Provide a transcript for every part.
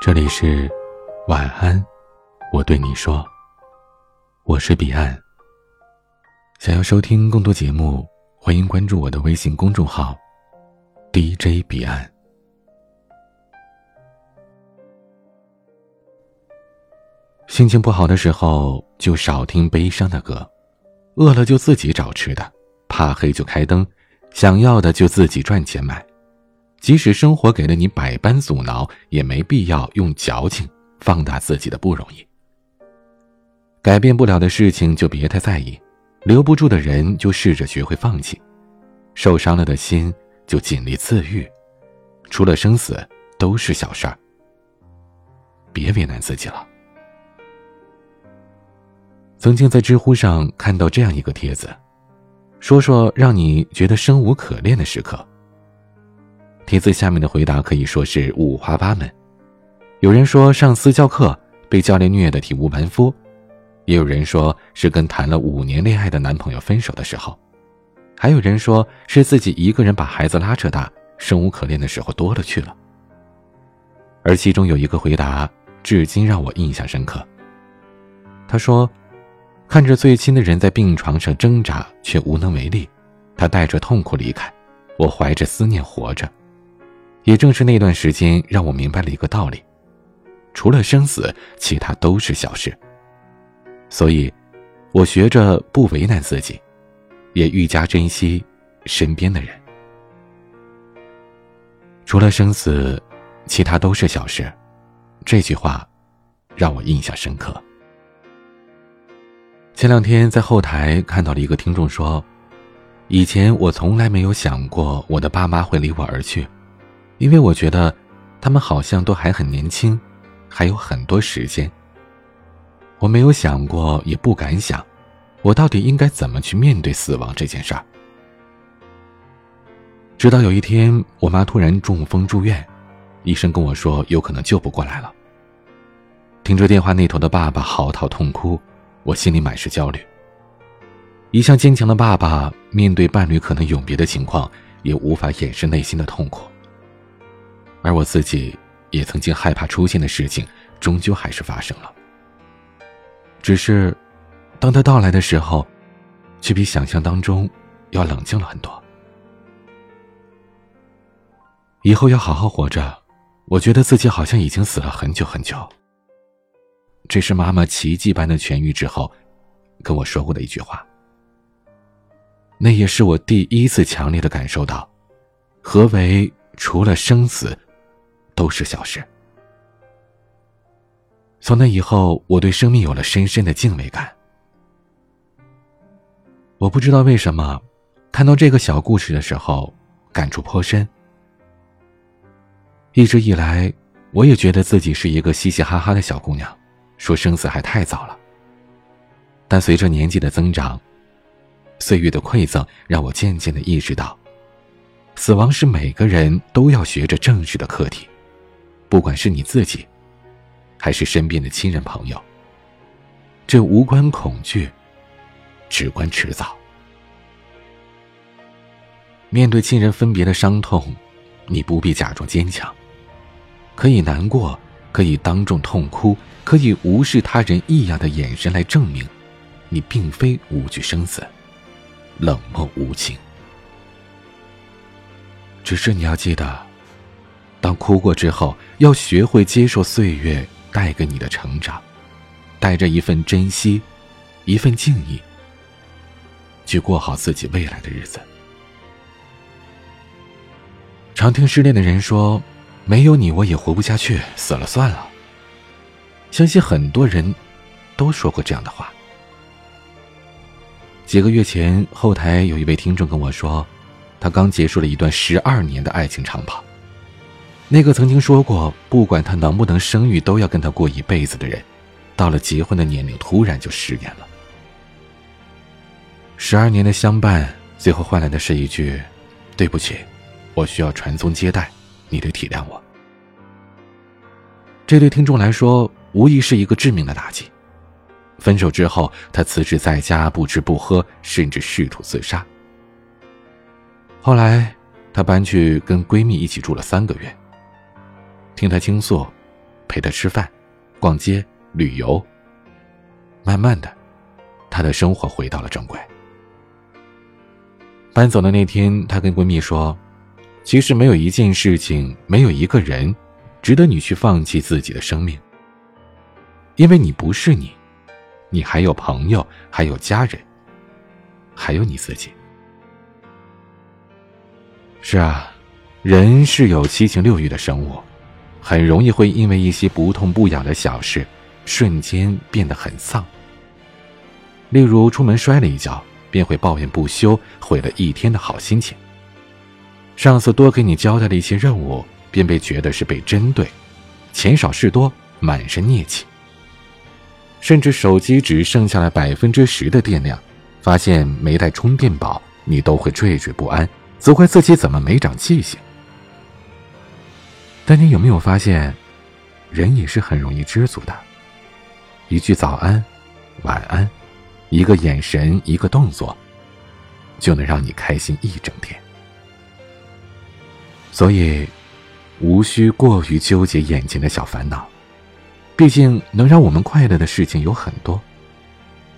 这里是晚安，我对你说，我是彼岸。想要收听更多节目，欢迎关注我的微信公众号 DJ 彼岸。心情不好的时候，就少听悲伤的歌；饿了就自己找吃的，怕黑就开灯，想要的就自己赚钱买。即使生活给了你百般阻挠，也没必要用矫情放大自己的不容易。改变不了的事情就别太在意，留不住的人就试着学会放弃，受伤了的心就尽力自愈。除了生死，都是小事儿。别为难自己了。曾经在知乎上看到这样一个帖子，说说让你觉得生无可恋的时刻。帖子下面的回答可以说是五花八门，有人说上私教课被教练虐得体无完肤，也有人说是跟谈了五年恋爱的男朋友分手的时候，还有人说是自己一个人把孩子拉扯大，生无可恋的时候多了去了。而其中有一个回答至今让我印象深刻。他说：“看着最亲的人在病床上挣扎却无能为力，他带着痛苦离开，我怀着思念活着。”也正是那段时间，让我明白了一个道理：除了生死，其他都是小事。所以，我学着不为难自己，也愈加珍惜身边的人。除了生死，其他都是小事。这句话让我印象深刻。前两天在后台看到了一个听众说：“以前我从来没有想过我的爸妈会离我而去。”因为我觉得，他们好像都还很年轻，还有很多时间。我没有想过，也不敢想，我到底应该怎么去面对死亡这件事儿。直到有一天，我妈突然中风住院，医生跟我说有可能救不过来了。听着电话那头的爸爸嚎啕痛哭，我心里满是焦虑。一向坚强的爸爸，面对伴侣可能永别的情况，也无法掩饰内心的痛苦。而我自己也曾经害怕出现的事情，终究还是发生了。只是，当他到来的时候，却比想象当中要冷静了很多。以后要好好活着。我觉得自己好像已经死了很久很久。这是妈妈奇迹般的痊愈之后，跟我说过的一句话。那也是我第一次强烈的感受到，何为除了生死。都是小事。从那以后，我对生命有了深深的敬畏感。我不知道为什么，看到这个小故事的时候，感触颇深。一直以来，我也觉得自己是一个嘻嘻哈哈的小姑娘，说生死还太早了。但随着年纪的增长，岁月的馈赠，让我渐渐的意识到，死亡是每个人都要学着正视的课题。不管是你自己，还是身边的亲人朋友，这无关恐惧，只关迟早。面对亲人分别的伤痛，你不必假装坚强，可以难过，可以当众痛哭，可以无视他人异样的眼神来证明，你并非无惧生死，冷漠无情。只是你要记得。当哭过之后，要学会接受岁月带给你的成长，带着一份珍惜，一份敬意，去过好自己未来的日子。常听失恋的人说：“没有你，我也活不下去，死了算了。”相信很多人都说过这样的话。几个月前，后台有一位听众跟我说，他刚结束了一段十二年的爱情长跑。那个曾经说过不管他能不能生育都要跟他过一辈子的人，到了结婚的年龄突然就食言了。十二年的相伴，最后换来的是一句：“对不起，我需要传宗接代，你得体谅我。”这对听众来说，无疑是一个致命的打击。分手之后，他辞职在家，不吃不喝，甚至试图自杀。后来，她搬去跟闺蜜一起住了三个月。听她倾诉，陪他吃饭、逛街、旅游。慢慢的，她的生活回到了正轨。搬走的那天，她跟闺蜜说：“其实没有一件事情，没有一个人，值得你去放弃自己的生命。因为你不是你，你还有朋友，还有家人，还有你自己。”是啊，人是有七情六欲的生物，很容易会因为一些不痛不痒的小事，瞬间变得很丧。例如出门摔了一跤，便会抱怨不休，毁了一天的好心情。上司多给你交代了一些任务，便被觉得是被针对，钱少事多，满身孽气。甚至手机只剩下了百分之十的电量，发现没带充电宝，你都会惴惴不安。责怪自己怎么没长记性，但你有没有发现，人也是很容易知足的。一句早安、晚安，一个眼神，一个动作，就能让你开心一整天。所以，无需过于纠结眼前的小烦恼，毕竟能让我们快乐的事情有很多，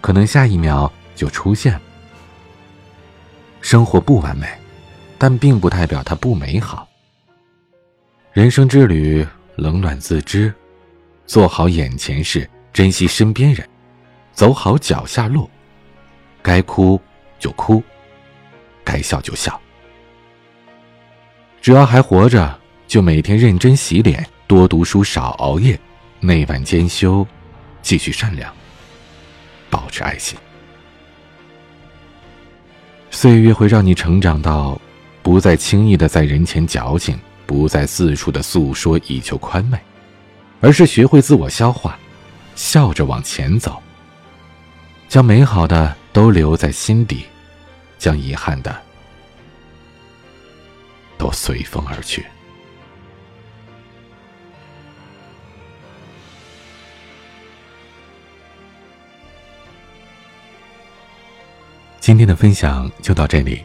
可能下一秒就出现。生活不完美。但并不代表它不美好。人生之旅，冷暖自知，做好眼前事，珍惜身边人，走好脚下路。该哭就哭，该笑就笑。只要还活着，就每天认真洗脸，多读书，少熬夜，内晚兼修，继续善良，保持爱心。岁月会让你成长到。不再轻易的在人前矫情，不再四处的诉说以求宽慰，而是学会自我消化，笑着往前走。将美好的都留在心底，将遗憾的都随风而去。今天的分享就到这里。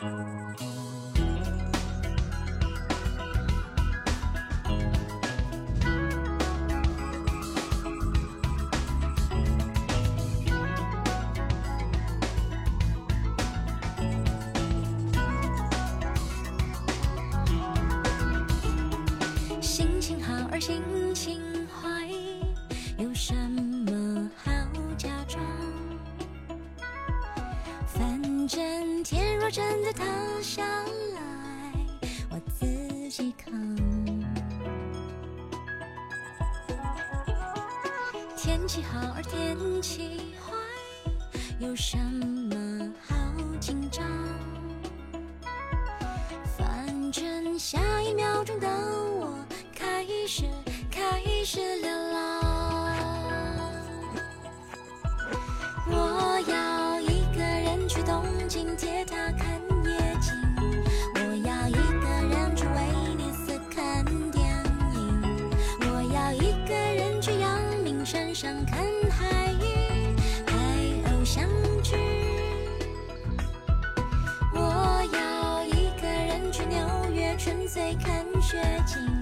心情好而心。真的塌下来，我自己扛。天气好而天气坏，有什么好紧张？反正下一秒钟的我开始开始流浪。铁塔看夜景，我要一个人去威尼斯看电影，我要一个人去阳明山上看海鱼，拍偶像剧。我要一个人去纽约纯粹看雪景，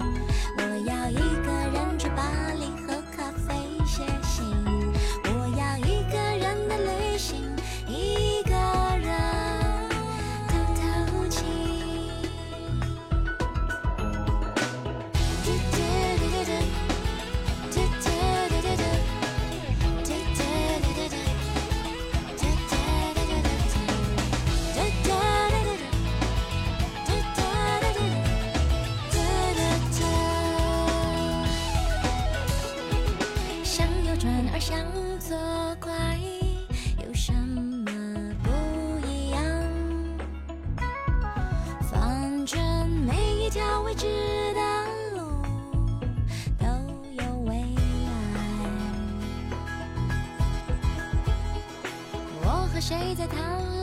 谁在谈？